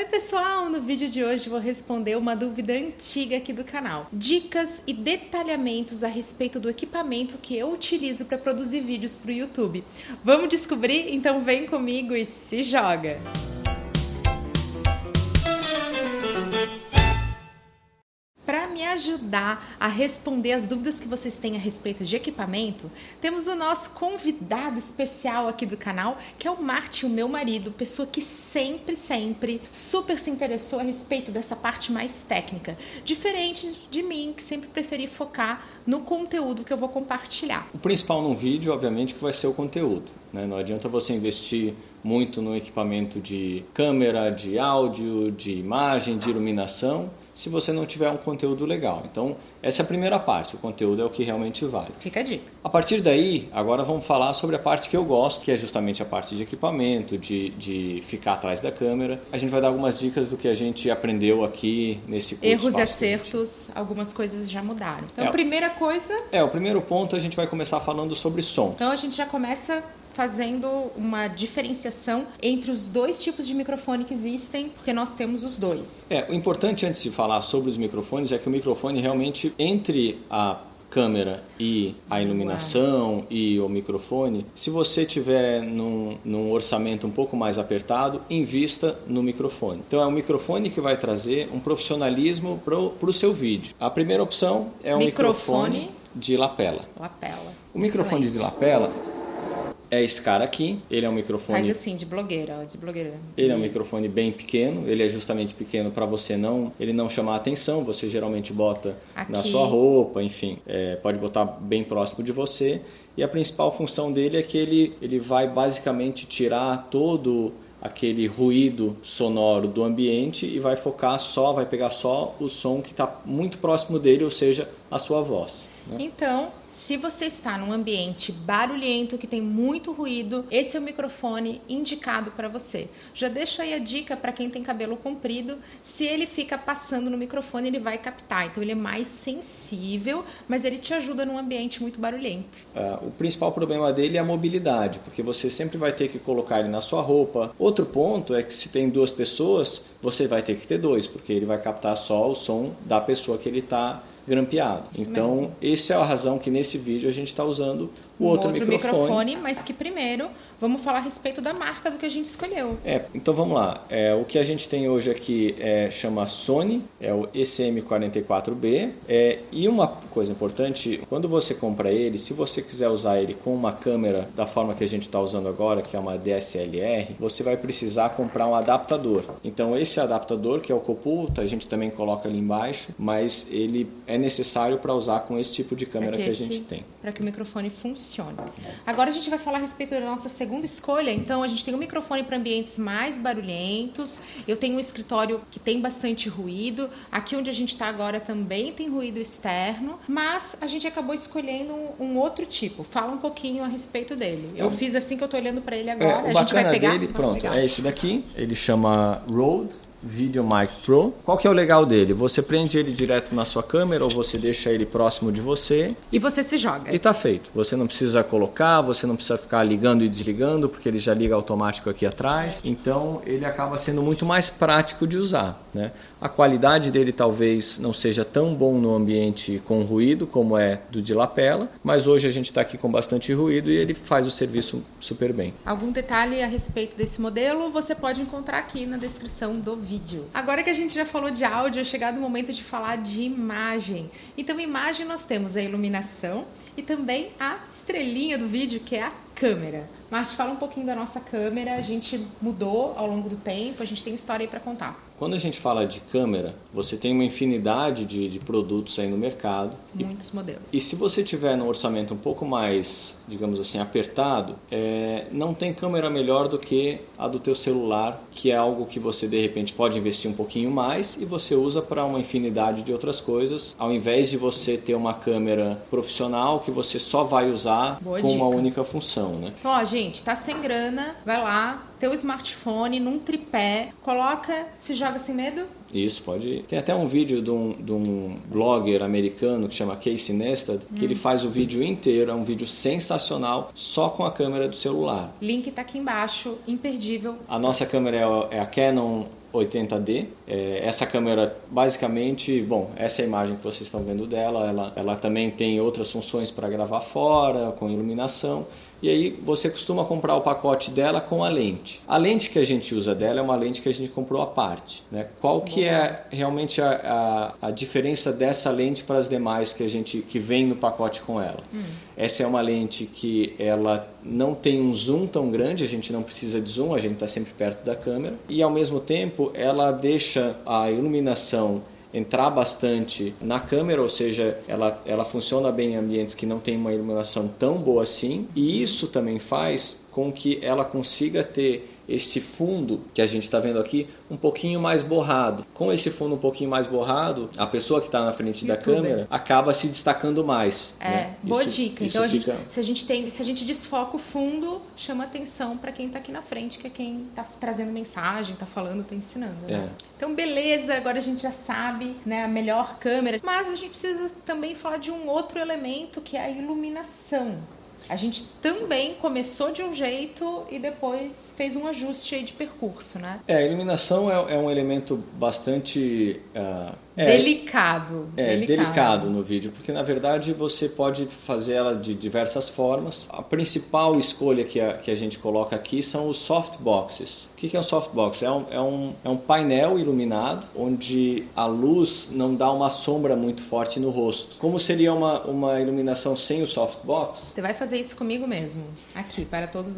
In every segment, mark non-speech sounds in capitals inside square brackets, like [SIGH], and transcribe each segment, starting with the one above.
Oi pessoal, no vídeo de hoje vou responder uma dúvida antiga aqui do canal. Dicas e detalhamentos a respeito do equipamento que eu utilizo para produzir vídeos para o YouTube. Vamos descobrir? Então vem comigo e se joga! me ajudar a responder as dúvidas que vocês têm a respeito de equipamento, temos o nosso convidado especial aqui do canal, que é o Martin, o meu marido, pessoa que sempre, sempre super se interessou a respeito dessa parte mais técnica, diferente de mim, que sempre preferi focar no conteúdo que eu vou compartilhar. O principal no vídeo, obviamente, que vai ser o conteúdo. Né? Não adianta você investir muito no equipamento de câmera, de áudio, de imagem, de iluminação se você não tiver um conteúdo legal. Então, essa é a primeira parte, o conteúdo é o que realmente vale. Fica a dica. A partir daí, agora vamos falar sobre a parte que eu gosto, que é justamente a parte de equipamento, de, de ficar atrás da câmera. A gente vai dar algumas dicas do que a gente aprendeu aqui nesse curso. Erros e acertos, algumas coisas já mudaram. Então, é, a primeira coisa... É, o primeiro ponto a gente vai começar falando sobre som. Então, a gente já começa fazendo uma diferenciação entre os dois tipos de microfone que existem, porque nós temos os dois. É, o importante antes de falar sobre os microfones é que o microfone realmente entre a câmera e a iluminação e o microfone, se você tiver num, num, orçamento um pouco mais apertado, invista no microfone. Então é o microfone que vai trazer um profissionalismo para o seu vídeo. A primeira opção é o microfone, microfone de lapela. Lapela. O microfone Excelente. de lapela é esse cara aqui. Ele é um microfone. Faz assim, de blogueira, de blogueira. Ele é um microfone bem pequeno. Ele é justamente pequeno para você não, ele não chamar atenção. Você geralmente bota aqui. na sua roupa, enfim, é, pode botar bem próximo de você. E a principal função dele é que ele, ele vai basicamente tirar todo aquele ruído sonoro do ambiente e vai focar só, vai pegar só o som que está muito próximo dele, ou seja, a sua voz. Né? Então, se você está num ambiente barulhento que tem muito ruído, esse é o microfone indicado para você. Já deixa aí a dica para quem tem cabelo comprido, se ele fica passando no microfone, ele vai captar. Então ele é mais sensível, mas ele te ajuda num ambiente muito barulhento. É, o principal problema dele é a mobilidade, porque você sempre vai ter que colocar ele na sua roupa. Outro ponto é que se tem duas pessoas, você vai ter que ter dois, porque ele vai captar só o som da pessoa que ele está grampeado. Isso então, mesmo. essa é a razão que nesse vídeo a gente está usando o um outro, outro microfone. microfone. Mas que primeiro vamos falar a respeito da marca do que a gente escolheu. É, então vamos lá. É, o que a gente tem hoje aqui é, chama Sony, é o ECM44B. É, e uma coisa importante, quando você compra ele, se você quiser usar ele com uma câmera da forma que a gente está usando agora, que é uma DSLR, você vai precisar comprar um adaptador. Então esse adaptador, que é o Copulta, a gente também coloca ali embaixo, mas ele é necessário para usar com esse tipo de câmera que, que, a gente tem. Para que o microfone funcione. Agora a gente vai falar a respeito da nossa segunda escolha. Então a gente tem um microfone para ambientes mais barulhentos. Eu tenho um escritório que tem bastante ruído. Aqui onde a gente está agora também tem ruído externo, mas a gente acabou escolhendo um, outro tipo. Fala um pouquinho a respeito dele. Eu, eu fiz assim que eu estou olhando para ele agora. É, a gente vai pegar. Dele, pronto, é esse daqui. Ele chama Rode VideoMic Pro. Qual que é o legal dele? Você prende ele direto na sua câmera ou você deixa ele próximo de você. E você se joga. E tá feito. Você não precisa colocar, você não precisa ficar ligando e desligando, porque ele já liga automático aqui atrás. Então ele acaba sendo muito mais prático de usar. Né? A qualidade dele talvez não seja tão bom no ambiente com ruído como é do de lapela, mas hoje a gente está aqui com bastante ruído e ele faz o serviço super bem. Algum detalhe a respeito desse modelo você pode encontrar aqui na descrição do vídeo. Agora que a gente já falou de áudio, é chegado o momento de falar de imagem. Então, imagem nós temos a iluminação e também a estrelinha do vídeo, que é a câmera. Marte, fala um pouquinho da nossa câmera. A gente mudou ao longo do tempo, a gente tem história aí para contar. Quando a gente fala de câmera, você tem uma infinidade de, de produtos aí no mercado. Muitos e, modelos. E se você tiver num orçamento um pouco mais, digamos assim, apertado, é, não tem câmera melhor do que a do teu celular, que é algo que você de repente pode investir um pouquinho mais e você usa para uma infinidade de outras coisas, ao invés de você ter uma câmera profissional que você só vai usar Boa com dica. uma única função, né? Ó, gente, tá sem grana, vai lá, teu smartphone num tripé, coloca, se joga sem medo, isso, pode ir. Tem até um vídeo de um, de um blogger americano que chama Casey Neistat, que hum. ele faz o vídeo inteiro, é um vídeo sensacional, só com a câmera do celular. Link tá aqui embaixo, imperdível. A nossa câmera é a Canon 80D. É, essa câmera, basicamente, bom, essa é a imagem que vocês estão vendo dela. Ela, ela também tem outras funções para gravar fora, com iluminação e aí você costuma comprar o pacote dela com a lente. A lente que a gente usa dela é uma lente que a gente comprou à parte. Né? Qual que é realmente a, a, a diferença dessa lente para as demais que a gente que vem no pacote com ela? Hum. Essa é uma lente que ela não tem um zoom tão grande, a gente não precisa de zoom, a gente está sempre perto da câmera e ao mesmo tempo ela deixa a iluminação entrar bastante na câmera, ou seja, ela, ela funciona bem em ambientes que não tem uma iluminação tão boa assim, e isso também faz com que ela consiga ter esse fundo que a gente está vendo aqui um pouquinho mais borrado. Com esse fundo um pouquinho mais borrado, a pessoa que está na frente da câmera acaba se destacando mais. É, né? boa isso, dica. Isso então, fica... a gente, se, a gente tem, se a gente desfoca o fundo, chama atenção para quem está aqui na frente, que é quem está trazendo mensagem, está falando, está ensinando. Né? É. Então, beleza, agora a gente já sabe né, a melhor câmera, mas a gente precisa também falar de um outro elemento que é a iluminação. A gente também começou de um jeito e depois fez um ajuste aí de percurso, né? É, a iluminação é, é um elemento bastante uh, é, delicado. É, delicado. delicado. no vídeo, porque na verdade você pode fazer ela de diversas formas. A principal escolha que a, que a gente coloca aqui são os softboxes. O que é um softbox? É um, é, um, é um painel iluminado onde a luz não dá uma sombra muito forte no rosto. Como seria uma, uma iluminação sem o softbox? Você vai fazer isso comigo mesmo, aqui, para todos.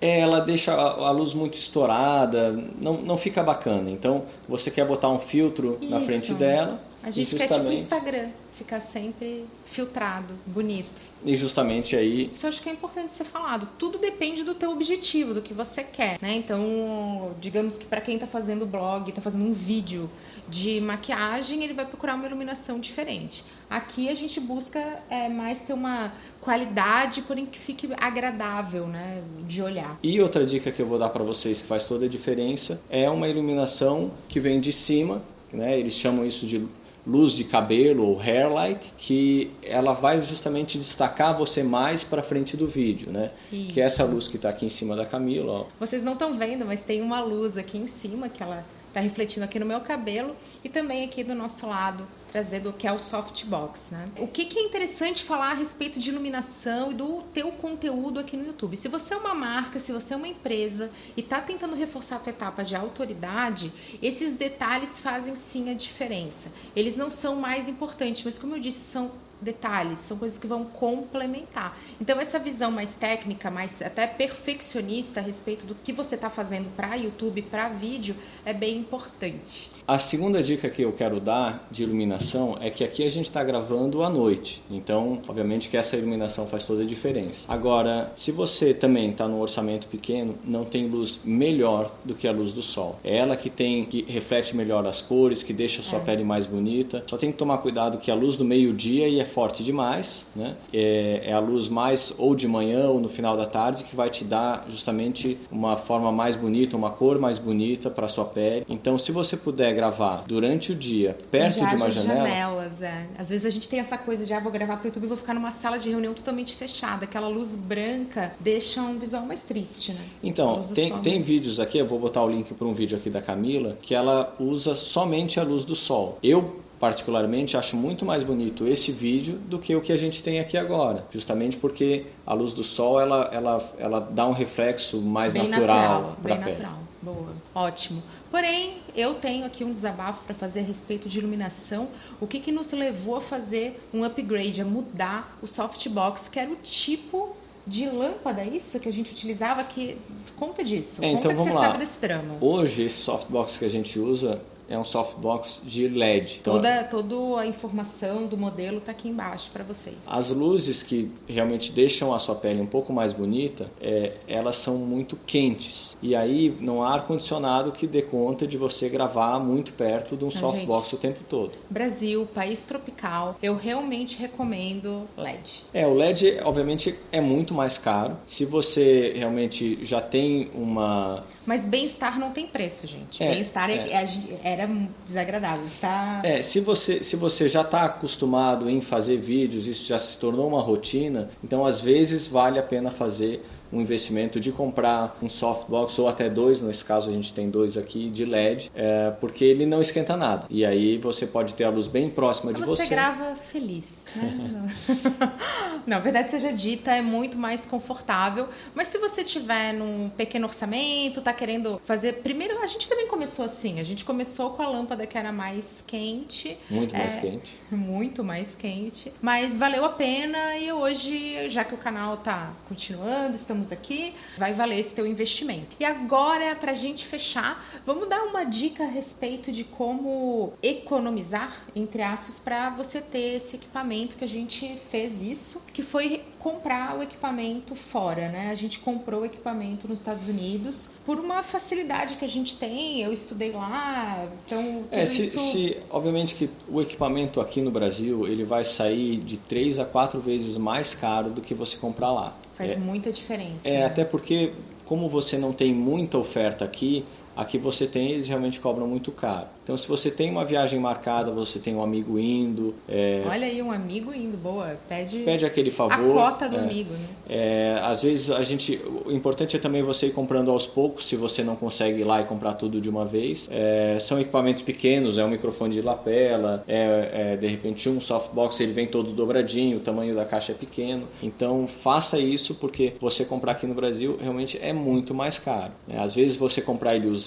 É, ela deixa a, a luz muito estourada, não, não fica bacana. Então, você quer botar um filtro isso. na frente dela. A gente quer tipo Instagram, ficar sempre filtrado, bonito. E justamente aí. Isso eu acho que é importante ser falado. Tudo depende do teu objetivo, do que você quer, né? Então, digamos que para quem está fazendo blog, está fazendo um vídeo de maquiagem, ele vai procurar uma iluminação diferente. Aqui a gente busca é, mais ter uma qualidade, porém que fique agradável, né, de olhar. E outra dica que eu vou dar para vocês que faz toda a diferença é uma iluminação que vem de cima né? Eles chamam isso de luz de cabelo ou hair light, que ela vai justamente destacar você mais para frente do vídeo, né? Isso. Que é essa luz que está aqui em cima da Camila. Ó. Vocês não estão vendo, mas tem uma luz aqui em cima que ela está refletindo aqui no meu cabelo e também aqui do nosso lado trazendo o que é o softbox, né? O que, que é interessante falar a respeito de iluminação e do teu conteúdo aqui no YouTube? Se você é uma marca, se você é uma empresa e está tentando reforçar a tua etapa de autoridade, esses detalhes fazem sim a diferença. Eles não são mais importantes, mas como eu disse, são detalhes, são coisas que vão complementar. Então, essa visão mais técnica, mais até perfeccionista a respeito do que você está fazendo para YouTube, para vídeo, é bem importante. A segunda dica que eu quero dar de iluminação é que aqui a gente está gravando à noite, então, obviamente, que essa iluminação faz toda a diferença. Agora, se você também está num orçamento pequeno, não tem luz melhor do que a luz do sol. É ela que tem que reflete melhor as cores, que deixa a sua é. pele mais bonita. Só tem que tomar cuidado que a luz do meio-dia e é forte demais, né? É, é, a luz mais ou de manhã ou no final da tarde que vai te dar justamente uma forma mais bonita, uma cor mais bonita para sua pele. Então, se você puder gravar durante o dia, perto de uma janela, janelas, é. Às vezes a gente tem essa coisa de ah, vou gravar para o YouTube e vou ficar numa sala de reunião totalmente fechada, aquela luz branca deixa um visual mais triste, né? Então, tem, tem vídeos aqui, eu vou botar o link para um vídeo aqui da Camila, que ela usa somente a luz do sol. Eu particularmente acho muito mais bonito esse vídeo do que o que a gente tem aqui agora, justamente porque a luz do sol ela, ela, ela dá um reflexo mais bem natural para a pele. Natural. Boa, ótimo. Porém, eu tenho aqui um desabafo para fazer a respeito de iluminação. O que, que nos levou a fazer um upgrade, a mudar o softbox, que era o tipo de lâmpada, isso que a gente utilizava, que conta disso. É, então conta vamos que você lá. sabe desse trama. Hoje, esse softbox que a gente usa, é um softbox de LED. Então, toda, toda a informação do modelo está aqui embaixo para vocês. As luzes que realmente deixam a sua pele um pouco mais bonita, é, elas são muito quentes. E aí não há ar-condicionado que dê conta de você gravar muito perto de um não, softbox gente, o tempo todo. Brasil, país tropical, eu realmente recomendo LED. É, o LED obviamente é muito mais caro. Se você realmente já tem uma mas bem-estar não tem preço, gente. É, bem-estar é. é era desagradável. Está... É, se você, se você já está acostumado em fazer vídeos, isso já se tornou uma rotina, então às vezes vale a pena fazer um investimento de comprar um softbox ou até dois, nesse caso a gente tem dois aqui de LED, é, porque ele não esquenta nada. E aí você pode ter a luz bem próxima de você. Você grava feliz. Né? [LAUGHS] não, verdade seja dita, é muito mais confortável. Mas se você tiver num pequeno orçamento, tá querendo fazer. Primeiro, a gente também começou assim. A gente começou com a lâmpada que era mais quente. Muito mais é, quente. [LAUGHS] Muito mais quente. Mas valeu a pena e hoje, já que o canal tá continuando, estamos aqui, vai valer esse teu investimento. E agora, pra gente fechar, vamos dar uma dica a respeito de como economizar, entre aspas, para você ter esse equipamento que a gente fez isso, que foi comprar o equipamento fora, né? A gente comprou o equipamento nos Estados Unidos por uma facilidade que a gente tem. Eu estudei lá, então é se, isso... se obviamente que o equipamento aqui no Brasil ele vai sair de três a quatro vezes mais caro do que você comprar lá. Faz é, muita diferença. É até porque como você não tem muita oferta aqui, aqui você tem eles realmente cobram muito caro. Então, se você tem uma viagem marcada, você tem um amigo indo. É... Olha aí, um amigo indo, boa. Pede, pede aquele favor. A cota do é, amigo, né? É, às vezes a gente. O importante é também você ir comprando aos poucos, se você não consegue ir lá e comprar tudo de uma vez. É, são equipamentos pequenos, é um microfone de lapela, é, é, de repente um softbox, ele vem todo dobradinho, o tamanho da caixa é pequeno. Então, faça isso, porque você comprar aqui no Brasil realmente é muito mais caro. Né? Às vezes você comprar ele usado,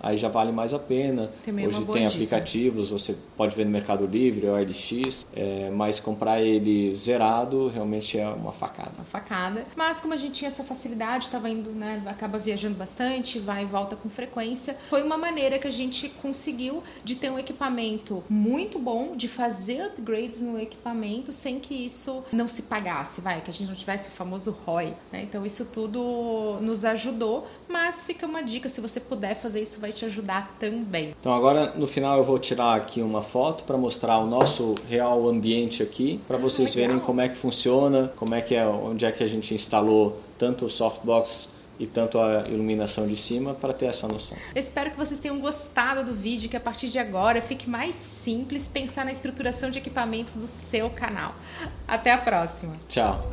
aí já vale mais a pena. Também Hoje tem dica. aplicativos, você pode ver no Mercado Livre ou LX, é, mas comprar ele zerado realmente é uma facada. Uma facada. Mas como a gente tinha essa facilidade, estava indo, né, acaba viajando bastante, vai e volta com frequência, foi uma maneira que a gente conseguiu de ter um equipamento muito bom, de fazer upgrades no equipamento sem que isso não se pagasse, vai, que a gente não tivesse o famoso ROI, né? Então isso tudo nos ajudou, mas fica uma dica, se você puder fazer isso vai te ajudar também. Então agora no final eu vou tirar aqui uma foto para mostrar o nosso real ambiente aqui, para vocês verem como é que funciona, como é que é, onde é que a gente instalou tanto o softbox e tanto a iluminação de cima para ter essa noção. Eu espero que vocês tenham gostado do vídeo, que a partir de agora fique mais simples pensar na estruturação de equipamentos do seu canal. Até a próxima. Tchau.